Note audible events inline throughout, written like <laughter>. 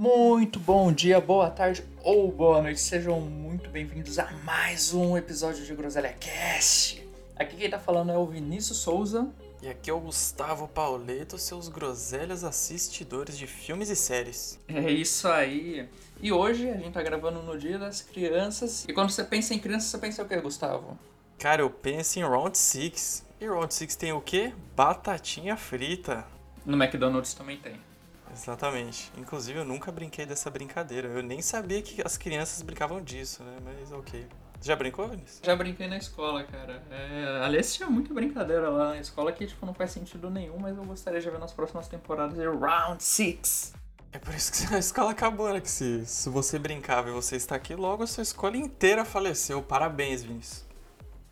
Muito bom dia, boa tarde ou boa noite. Sejam muito bem-vindos a mais um episódio de Groselha Cast. Aqui quem tá falando é o Vinícius Souza. E aqui é o Gustavo Pauleto, seus groselhas assistidores de filmes e séries. É isso aí. E hoje a gente tá gravando no Dia das Crianças. E quando você pensa em criança, você pensa o que, Gustavo? Cara, eu penso em Round 6. E Round 6 tem o quê? Batatinha frita. No McDonald's também tem. Exatamente. Inclusive, eu nunca brinquei dessa brincadeira. Eu nem sabia que as crianças brincavam disso, né? Mas ok. Já brincou, Vinícius? Já brinquei na escola, cara. É, aliás, tinha muita brincadeira lá na escola que tipo, não faz sentido nenhum, mas eu gostaria de ver nas próximas temporadas de Round 6. É por isso que <laughs> a escola acabou, né? Que se, se você brincava e você está aqui, logo a sua escola inteira faleceu. Parabéns, Vinícius.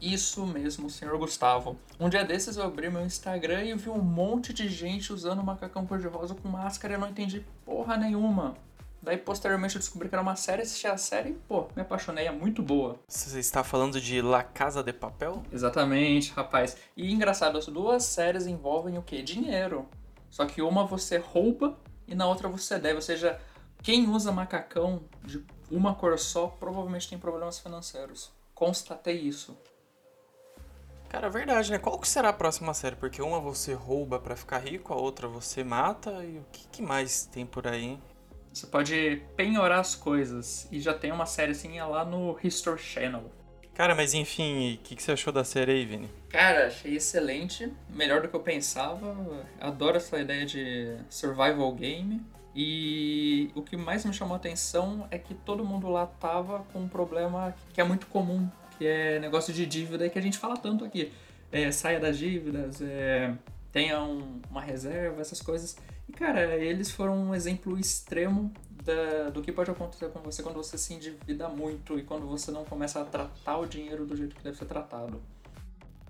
Isso mesmo, senhor Gustavo. Um dia desses eu abri meu Instagram e vi um monte de gente usando macacão cor-de-rosa com máscara e eu não entendi porra nenhuma. Daí, posteriormente, eu descobri que era uma série, assisti a série e, pô, me apaixonei, é muito boa. Você está falando de La Casa de Papel? Exatamente, rapaz. E engraçado, as duas séries envolvem o quê? Dinheiro. Só que uma você rouba e na outra você deve. Ou seja, quem usa macacão de uma cor só provavelmente tem problemas financeiros. Constatei isso. Cara, é verdade, né? Qual que será a próxima série? Porque uma você rouba para ficar rico, a outra você mata. E o que, que mais tem por aí, hein? Você pode penhorar as coisas. E já tem uma série assim lá no History Channel. Cara, mas enfim, o que, que você achou da série aí, Vini? Cara, achei excelente. Melhor do que eu pensava. Adoro essa ideia de survival game. E o que mais me chamou a atenção é que todo mundo lá tava com um problema que é muito comum é negócio de dívida que a gente fala tanto aqui. É, saia das dívidas, é, tenha um, uma reserva, essas coisas. E, cara, eles foram um exemplo extremo da, do que pode acontecer com você quando você se endivida muito e quando você não começa a tratar o dinheiro do jeito que deve ser tratado.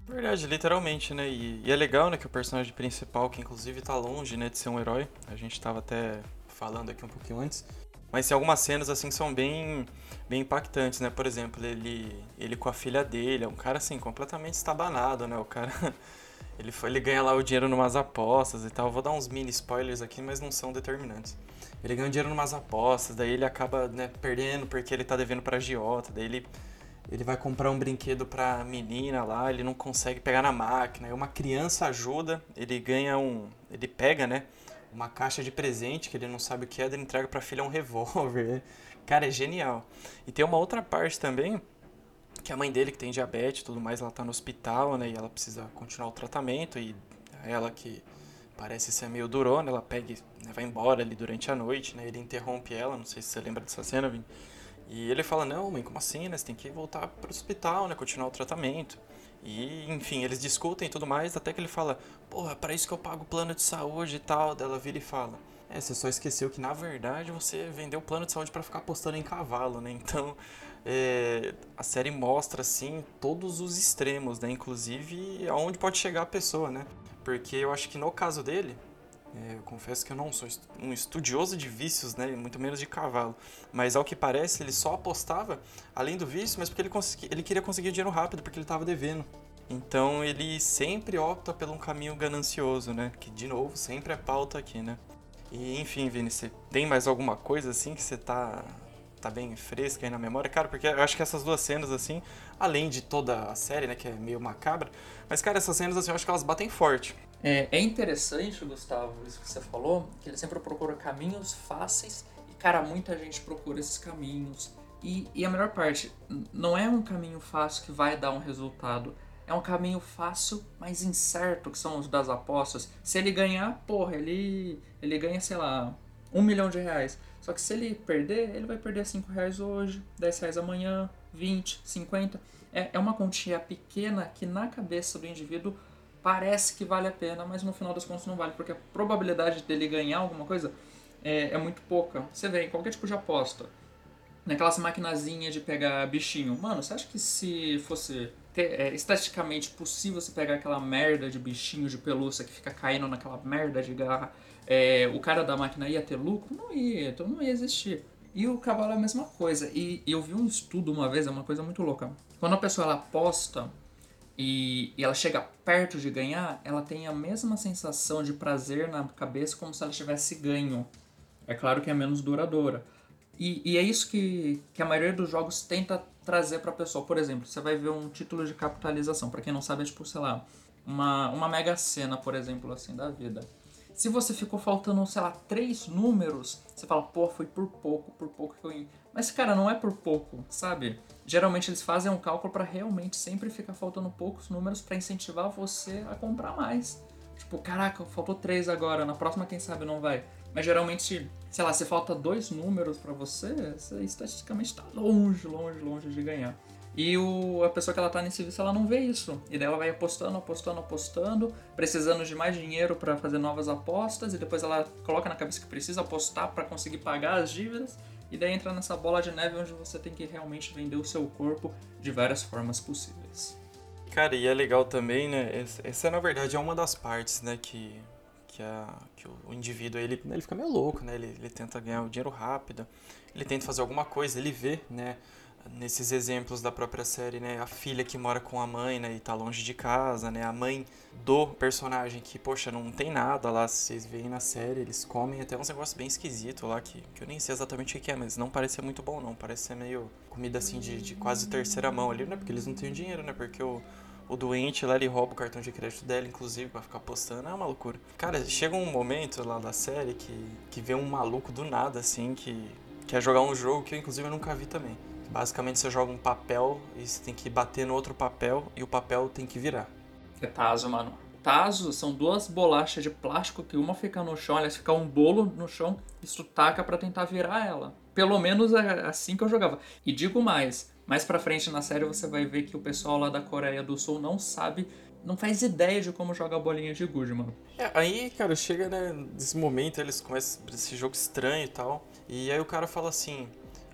Verdade, literalmente, né? E, e, é legal, né, que o personagem principal, que inclusive tá longe, né, de ser um herói, a gente tava até falando aqui um pouquinho antes, mas tem algumas cenas assim que são bem, bem impactantes, né? Por exemplo, ele, ele com a filha dele, é um cara assim completamente estabanado, né? O cara <laughs> ele ele ganha lá o dinheiro numas apostas e tal. vou dar uns mini spoilers aqui, mas não são determinantes. Ele ganha dinheiro numas apostas, daí ele acaba né, perdendo porque ele tá devendo pra agiota, daí ele ele vai comprar um brinquedo pra menina lá, ele não consegue pegar na máquina, aí uma criança ajuda, ele ganha um. ele pega, né? Uma caixa de presente que ele não sabe o que é, ele entrega pra filha um revólver. <laughs> Cara, é genial. E tem uma outra parte também, que a mãe dele, que tem diabetes e tudo mais, ela tá no hospital, né? E ela precisa continuar o tratamento. E ela que parece ser meio durona, ela pega né, vai embora ali durante a noite, né? Ele interrompe ela, não sei se você lembra dessa cena, Vim. E ele fala, não, mãe, como assim, né? Você tem que voltar pro hospital, né? Continuar o tratamento. E, enfim, eles discutem e tudo mais, até que ele fala, porra, para isso que eu pago plano de saúde e tal. Daí ela vira e fala, é, você só esqueceu que na verdade você vendeu o plano de saúde para ficar apostando em cavalo, né? Então, é, a série mostra, assim, todos os extremos, né? Inclusive aonde pode chegar a pessoa, né? Porque eu acho que no caso dele, é, eu confesso que eu não sou um estudioso de vícios, né? Muito menos de cavalo. Mas ao que parece, ele só apostava, além do vício, mas porque ele, ele queria conseguir dinheiro rápido, porque ele estava devendo. Então ele sempre opta por um caminho ganancioso, né? Que de novo sempre é pauta aqui, né? E enfim, Vini, você tem mais alguma coisa assim que você tá tá bem fresca aí na memória, cara, porque eu acho que essas duas cenas assim, além de toda a série, né, que é meio macabra, mas cara, essas cenas assim, eu acho que elas batem forte. É, é interessante, Gustavo, isso que você falou, que ele sempre procura caminhos fáceis e cara, muita gente procura esses caminhos. E, e a melhor parte, não é um caminho fácil que vai dar um resultado é um caminho fácil, mas incerto, que são os das apostas. Se ele ganhar, porra, ele, ele ganha, sei lá, um milhão de reais. Só que se ele perder, ele vai perder 5 reais hoje, 10 reais amanhã, 20, 50. É, é uma quantia pequena que na cabeça do indivíduo parece que vale a pena, mas no final das contas não vale, porque a probabilidade dele ganhar alguma coisa é, é muito pouca. Você vê em qualquer tipo de aposta, naquelas maquinazinhas de pegar bichinho. Mano, você acha que se fosse ter, é, possível você pegar aquela merda de bichinho de pelúcia que fica caindo naquela merda de garra, é, o cara da máquina ia ter lucro? Não ia, então não ia existir. E o cavalo é a mesma coisa. E, e eu vi um estudo uma vez, é uma coisa muito louca. Quando a pessoa ela aposta e, e, ela chega perto de ganhar, ela tem a mesma sensação de prazer na cabeça como se ela tivesse ganho. É claro que é menos duradoura. E, e é isso que, que a maioria dos jogos tenta trazer para a pessoa. Por exemplo, você vai ver um título de capitalização. Para quem não sabe, é tipo, sei lá, uma, uma mega cena, por exemplo, assim, da vida. Se você ficou faltando, sei lá, três números, você fala, pô, foi por pouco, por pouco que eu. Mas, cara, não é por pouco, sabe? Geralmente eles fazem um cálculo para realmente sempre ficar faltando poucos números para incentivar você a comprar mais. Tipo, caraca, faltou três agora, na próxima quem sabe não vai. Mas geralmente, sei lá, se falta dois números para você, você estatisticamente está longe, longe, longe de ganhar. E o, a pessoa que ela tá nesse vício, ela não vê isso. E daí ela vai apostando, apostando, apostando, precisando de mais dinheiro para fazer novas apostas, e depois ela coloca na cabeça que precisa apostar para conseguir pagar as dívidas, e daí entra nessa bola de neve onde você tem que realmente vender o seu corpo de várias formas possíveis. Cara, e é legal também, né? Essa na verdade é uma das partes, né, que que, a, que o indivíduo ele, ele fica meio louco, né? Ele, ele tenta ganhar o dinheiro rápido, ele tenta fazer alguma coisa, ele vê, né? Nesses exemplos da própria série, né, a filha que mora com a mãe, né, e tá longe de casa, né, a mãe do personagem que, poxa, não tem nada lá, vocês veem na série, eles comem até uns negócios bem esquisitos lá, que, que eu nem sei exatamente o que é, mas não parece ser muito bom não, parece ser meio comida assim de, de quase terceira mão ali, né, porque eles não têm dinheiro, né, porque o, o doente lá, ele rouba o cartão de crédito dela, inclusive, pra ficar postando, é uma loucura. Cara, chega um momento lá da série que, que vê um maluco do nada, assim, que quer jogar um jogo que eu, inclusive, eu nunca vi também Basicamente você joga um papel e você tem que bater no outro papel e o papel tem que virar. É Tazo, mano. Tazo são duas bolachas de plástico que uma fica no chão, aliás, fica um bolo no chão e tu taca para tentar virar ela. Pelo menos é assim que eu jogava. E digo mais, mais pra frente na série você vai ver que o pessoal lá da Coreia do Sul não sabe, não faz ideia de como joga a bolinha de gude, mano. É, aí, cara, chega, né, nesse momento eles começam esse jogo estranho e tal, e aí o cara fala assim,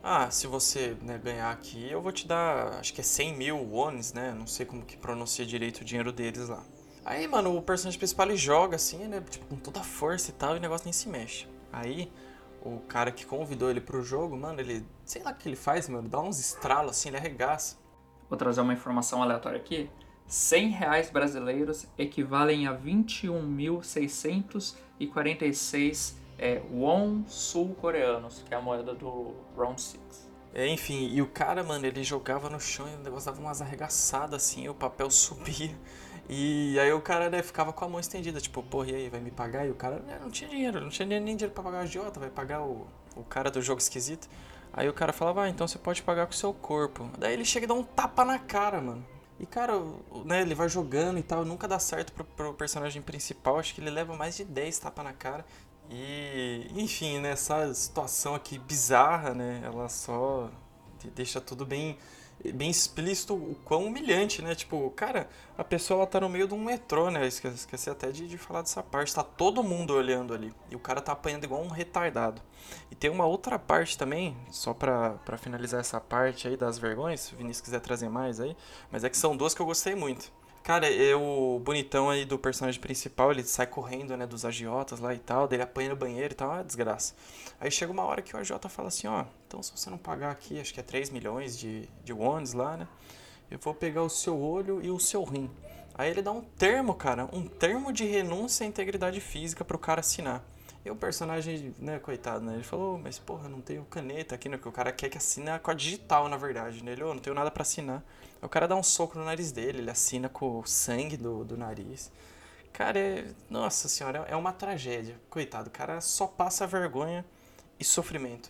ah, se você né, ganhar aqui, eu vou te dar, acho que é 100 mil wones, né? Não sei como que pronuncia direito o dinheiro deles lá. Aí, mano, o personagem principal ele joga assim, né? Tipo, com toda a força e tal, e o negócio nem se mexe. Aí, o cara que convidou ele pro jogo, mano, ele, sei lá o que ele faz, mano, dá uns estralos assim, ele arregaça. Vou trazer uma informação aleatória aqui. 100 reais brasileiros equivalem a 21.646 é, won sul-coreanos, que é a moeda do Round 6. É, enfim, e o cara, mano, ele jogava no chão e o negócio dava umas arregaçadas assim, o papel <laughs> subia. E aí o cara, né, ficava com a mão estendida, tipo, porra, e aí, vai me pagar? E o cara né, não tinha dinheiro, não tinha nem dinheiro pra pagar o agiota, vai pagar o, o cara do jogo esquisito. Aí o cara falava, ah, então você pode pagar com o seu corpo. Daí ele chega e dá um tapa na cara, mano. E, cara, né, ele vai jogando e tal, nunca dá certo pro, pro personagem principal. Acho que ele leva mais de 10 tapas na cara. E, enfim, nessa né, situação aqui bizarra, né? Ela só deixa tudo bem bem explícito o quão humilhante, né? Tipo, cara, a pessoa ela tá no meio de um metrô, né? Esqueci, esqueci até de, de falar dessa parte. Tá todo mundo olhando ali. E o cara tá apanhando igual um retardado. E tem uma outra parte também, só pra finalizar essa parte aí das vergonhas, se o Vinícius quiser trazer mais aí. Mas é que são duas que eu gostei muito. Cara, eu, o bonitão aí do personagem principal, ele sai correndo, né, dos agiotas lá e tal, dele apanha no banheiro e tal, é desgraça. Aí chega uma hora que o agiota fala assim, ó, então se você não pagar aqui, acho que é 3 milhões de, de wons lá, né, eu vou pegar o seu olho e o seu rim. Aí ele dá um termo, cara, um termo de renúncia à integridade física pro cara assinar. E o personagem, né, coitado, né, ele falou, mas porra, não tenho caneta aqui, né, porque o cara quer que assine com a digital, na verdade, né, ele, oh, não tenho nada para assinar. O cara dá um soco no nariz dele, ele assina com o sangue do, do nariz. Cara, é, nossa senhora, é uma tragédia. Coitado, o cara só passa vergonha e sofrimento.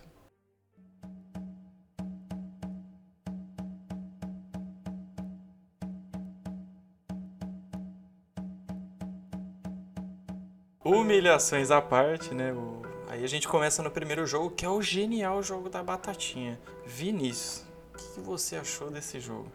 Humilhações à parte, né? O... Aí a gente começa no primeiro jogo, que é o genial jogo da batatinha. Vinícius, o que você achou desse jogo?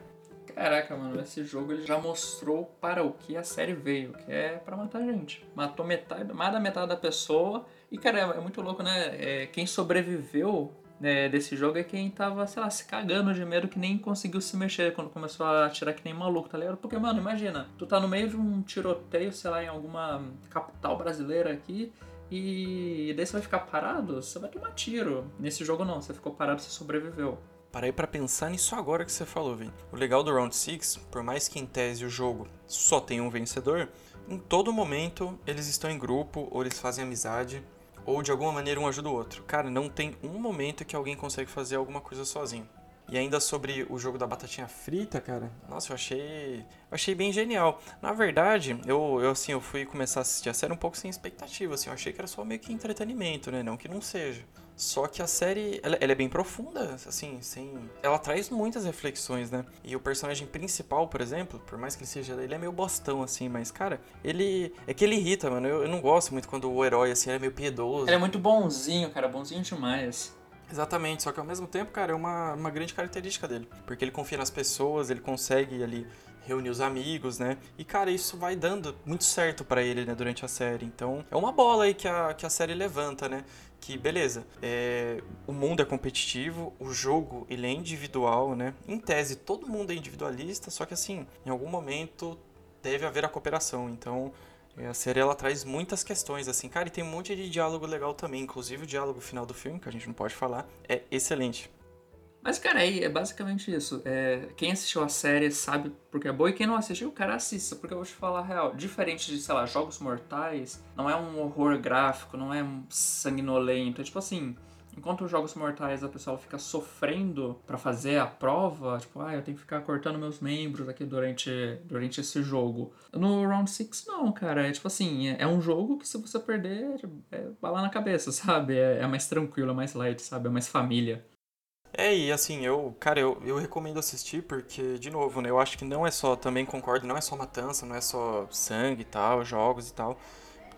Caraca, mano, esse jogo ele já mostrou para o que a série veio, que é para matar gente. Matou metade, mais da metade da pessoa. E, cara, é, é muito louco, né? É, quem sobreviveu né, desse jogo é quem tava, sei lá, se cagando de medo que nem conseguiu se mexer quando começou a atirar que nem maluco, tá ligado? Porque, mano, imagina, tu tá no meio de um tiroteio, sei lá, em alguma capital brasileira aqui. E daí você vai ficar parado? Você vai tomar tiro. Nesse jogo não, você ficou parado, você sobreviveu. Parei para pensar nisso agora que você falou, Vini. O legal do Round 6, por mais que em tese o jogo só tenha um vencedor, em todo momento eles estão em grupo ou eles fazem amizade. Ou de alguma maneira um ajuda o outro. Cara, não tem um momento que alguém consegue fazer alguma coisa sozinho. E ainda sobre o jogo da batatinha frita, cara, nossa, eu achei, eu achei bem genial. Na verdade, eu, eu assim, eu fui começar a assistir a série um pouco sem expectativa, assim, eu achei que era só meio que entretenimento, né, não que não seja. Só que a série, ela, ela, é bem profunda, assim, sem... Ela traz muitas reflexões, né? E o personagem principal, por exemplo, por mais que ele seja... Ele é meio bostão, assim, mas, cara, ele... É que ele irrita, mano. Eu, eu não gosto muito quando o herói, assim, é meio piedoso. Ele é muito bonzinho, cara, bonzinho demais. Exatamente, só que ao mesmo tempo, cara, é uma, uma grande característica dele. Porque ele confia nas pessoas, ele consegue ali reunir os amigos, né? E, cara, isso vai dando muito certo para ele, né, durante a série. Então, é uma bola aí que a, que a série levanta, né? Que, beleza, é, o mundo é competitivo, o jogo, ele é individual, né? Em tese, todo mundo é individualista, só que, assim, em algum momento deve haver a cooperação. Então, é, a série ela traz muitas questões, assim, cara, e tem um monte de diálogo legal também. Inclusive o diálogo final do filme, que a gente não pode falar, é excelente. Mas, cara, é, é basicamente isso. É, quem assistiu a série sabe porque é boa e quem não assistiu, cara assista, porque eu vou te falar a real. Diferente de, sei lá, Jogos Mortais, não é um horror gráfico, não é um sanguinolento. É tipo assim, Enquanto os jogos mortais a pessoa fica sofrendo para fazer a prova, tipo, ah, eu tenho que ficar cortando meus membros aqui durante, durante esse jogo. No Round 6, não, cara. É tipo assim, é, é, um jogo que se você perder, é bala na cabeça, <laughs> sabe? É, é mais tranquilo, é mais light, sabe? É mais família. É, e assim, eu, cara, eu, eu recomendo assistir porque, de novo, né, eu acho que não é só, também concordo, não é só matança, não é só sangue e tal, jogos e tal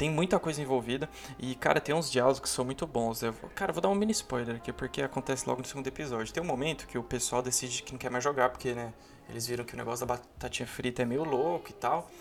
tem muita coisa envolvida. E, cara, tem uns diálogos que são muito bons. Eu, cara, vou dar um mini spoiler aqui, porque acontece logo no segundo episódio. Tem um momento que o pessoal decide que não quer mais jogar, porque, né, eles viram que o negócio da batatinha frita é meio louco e tal.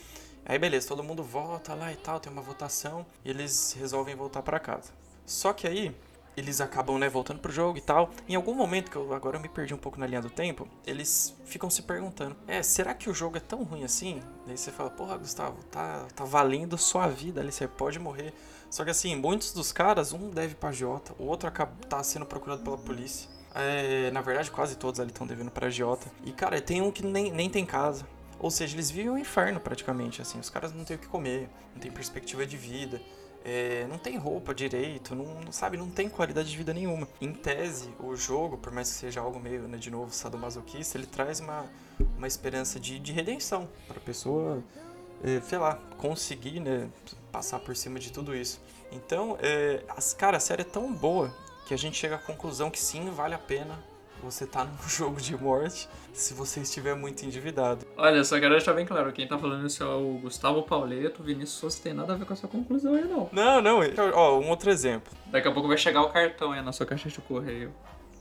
Aí, beleza, todo mundo vota lá e tal, tem uma votação, e eles resolvem voltar para casa. Só que aí, eles acabam, né, voltando pro jogo e tal. Em algum momento, que eu agora eu me perdi um pouco na linha do tempo, eles ficam se perguntando: É, será que o jogo é tão ruim assim? Daí você fala: Porra, Gustavo, tá, tá valendo sua vida ali, você pode morrer. Só que assim, muitos dos caras, um deve pra Jota, o outro acaba, tá sendo procurado pela polícia. É, na verdade, quase todos ali estão devendo pra Jota. E cara, tem um que nem, nem tem casa. Ou seja, eles vivem um inferno praticamente, assim. Os caras não têm o que comer, não tem perspectiva de vida é, não tem roupa direito, não, sabe, não tem qualidade de vida nenhuma. Em tese, o jogo, por mais que seja algo meio, né, de novo, sadomasoquista, ele traz uma, uma esperança de, de redenção para a pessoa, é, sei lá, conseguir, né, passar por cima de tudo isso. Então, é, as, cara, a série é tão boa que a gente chega à conclusão que sim, vale a pena você tá num <laughs> jogo de morte se você estiver muito endividado. Olha, só quero deixar bem claro, quem tá falando isso é o Gustavo Pauleto, Vinícius Souza tem nada a ver com essa conclusão aí, não. Não, não, ó, um outro exemplo. Daqui a pouco vai chegar o cartão aí na sua caixa de correio.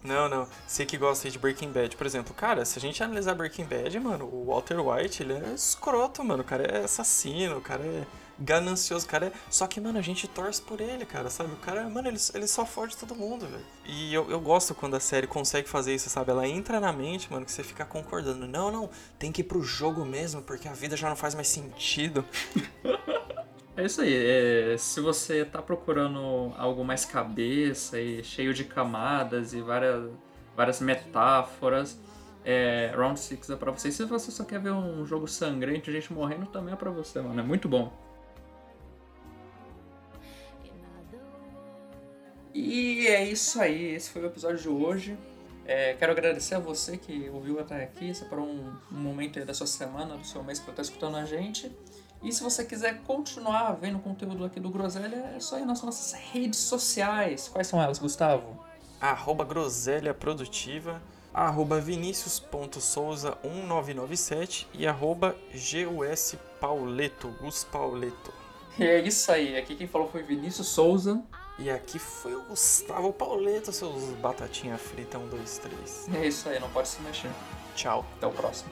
Não, não. Você que gosta de Breaking Bad, por exemplo, cara, se a gente analisar Breaking Bad, mano, o Walter White, ele é escroto, mano. O cara é assassino, o cara é ganancioso, cara. É... Só que, mano, a gente torce por ele, cara, sabe? O cara, mano, ele, ele só fode todo mundo, velho. E eu, eu gosto quando a série consegue fazer isso, sabe? Ela entra na mente, mano, que você fica concordando. Não, não, tem que ir pro jogo mesmo, porque a vida já não faz mais sentido. <laughs> É isso aí. É, se você tá procurando algo mais cabeça e cheio de camadas e várias, várias metáforas, é, Round 6 é pra você. E se você só quer ver um jogo sangrento, gente morrendo, também é pra você, mano. É muito bom. E é isso aí, esse foi o episódio de hoje. É, quero agradecer a você que ouviu até aqui, separou um, um momento aí da sua semana, do seu mês para estar escutando a gente. E se você quiser continuar vendo conteúdo aqui do Groselha, é só ir nas nossas redes sociais. Quais são elas, Gustavo? Arroba Groselha Produtiva, arroba vinicius.souza1997 e arroba guspauleto, Gus Pauleto. E é isso aí, aqui quem falou foi Vinícius Souza. E aqui foi o Gustavo Pauleto, seus batatinha frita 1, 2, 3. É isso aí, não pode se mexer. Tchau. Até o próximo.